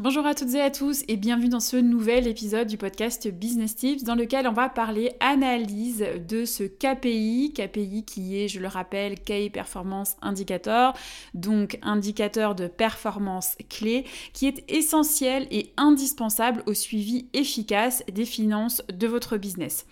Bonjour à toutes et à tous et bienvenue dans ce nouvel épisode du podcast Business Tips dans lequel on va parler analyse de ce KPI, KPI qui est, je le rappelle, Key Performance Indicator, donc indicateur de performance clé qui est essentiel et indispensable au suivi efficace des finances de votre business.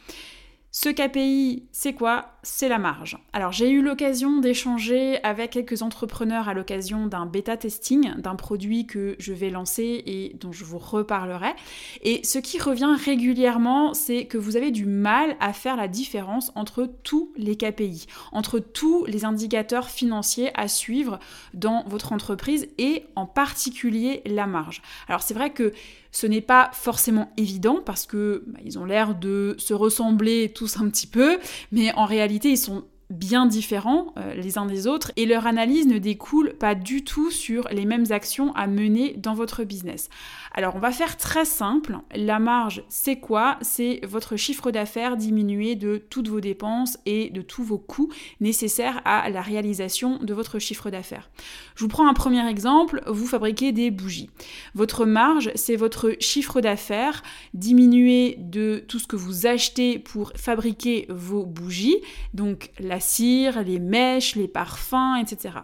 Ce KPI, c'est quoi? C'est la marge. Alors j'ai eu l'occasion d'échanger avec quelques entrepreneurs à l'occasion d'un bêta testing d'un produit que je vais lancer et dont je vous reparlerai. Et ce qui revient régulièrement, c'est que vous avez du mal à faire la différence entre tous les KPI, entre tous les indicateurs financiers à suivre dans votre entreprise et en particulier la marge. Alors c'est vrai que ce n'est pas forcément évident parce que bah, ont l'air de se ressembler tous un petit peu, mais en réalité ils sont bien différents euh, les uns des autres et leur analyse ne découle pas du tout sur les mêmes actions à mener dans votre business. Alors on va faire très simple, la marge c'est quoi? C'est votre chiffre d'affaires diminué de toutes vos dépenses et de tous vos coûts nécessaires à la réalisation de votre chiffre d'affaires. Je vous prends un premier exemple, vous fabriquez des bougies. Votre marge c'est votre chiffre d'affaires diminué de tout ce que vous achetez pour fabriquer vos bougies, donc la cire, les mèches, les parfums, etc.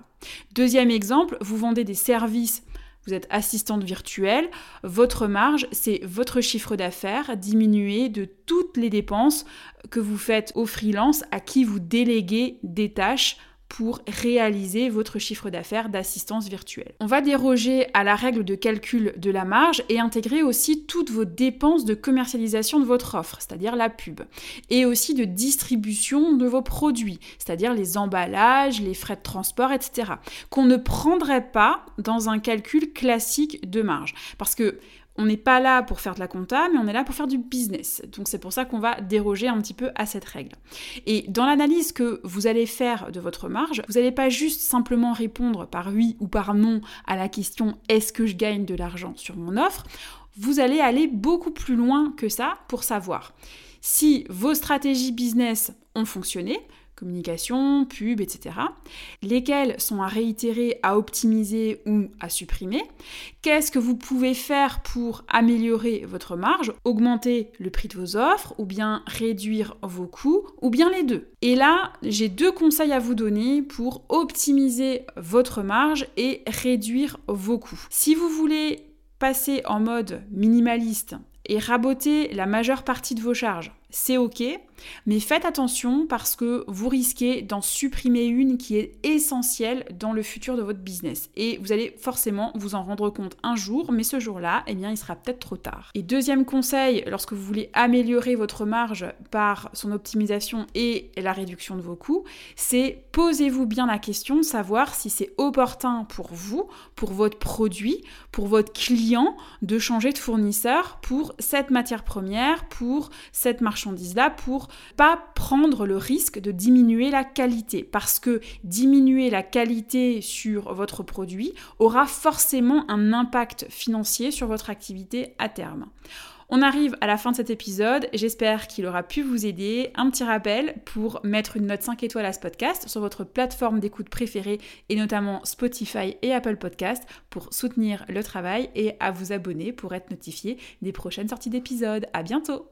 Deuxième exemple, vous vendez des services vous êtes assistante virtuelle, votre marge, c'est votre chiffre d'affaires diminué de toutes les dépenses que vous faites au freelance à qui vous déléguez des tâches pour réaliser votre chiffre d'affaires d'assistance virtuelle. On va déroger à la règle de calcul de la marge et intégrer aussi toutes vos dépenses de commercialisation de votre offre, c'est-à-dire la pub, et aussi de distribution de vos produits, c'est-à-dire les emballages, les frais de transport, etc., qu'on ne prendrait pas dans un calcul classique de marge. Parce que on n'est pas là pour faire de la compta, mais on est là pour faire du business. Donc c'est pour ça qu'on va déroger un petit peu à cette règle. Et dans l'analyse que vous allez faire de votre marge, vous n'allez pas juste simplement répondre par oui ou par non à la question est-ce que je gagne de l'argent sur mon offre? Vous allez aller beaucoup plus loin que ça pour savoir si vos stratégies business ont fonctionné, communication, pub, etc. Lesquels sont à réitérer, à optimiser ou à supprimer. Qu'est-ce que vous pouvez faire pour améliorer votre marge, augmenter le prix de vos offres ou bien réduire vos coûts ou bien les deux. Et là, j'ai deux conseils à vous donner pour optimiser votre marge et réduire vos coûts. Si vous voulez passer en mode minimaliste et raboter la majeure partie de vos charges, c'est ok, mais faites attention parce que vous risquez d'en supprimer une qui est essentielle dans le futur de votre business. Et vous allez forcément vous en rendre compte un jour, mais ce jour-là, eh bien, il sera peut-être trop tard. Et deuxième conseil, lorsque vous voulez améliorer votre marge par son optimisation et la réduction de vos coûts, c'est posez-vous bien la question de savoir si c'est opportun pour vous, pour votre produit, pour votre client, de changer de fournisseur pour cette matière première, pour cette marchandise-là, pour pas prendre le risque de diminuer la qualité parce que diminuer la qualité sur votre produit aura forcément un impact financier sur votre activité à terme. On arrive à la fin de cet épisode, j'espère qu'il aura pu vous aider. Un petit rappel pour mettre une note 5 étoiles à ce podcast sur votre plateforme d'écoute préférée et notamment Spotify et Apple Podcast pour soutenir le travail et à vous abonner pour être notifié des prochaines sorties d'épisodes. À bientôt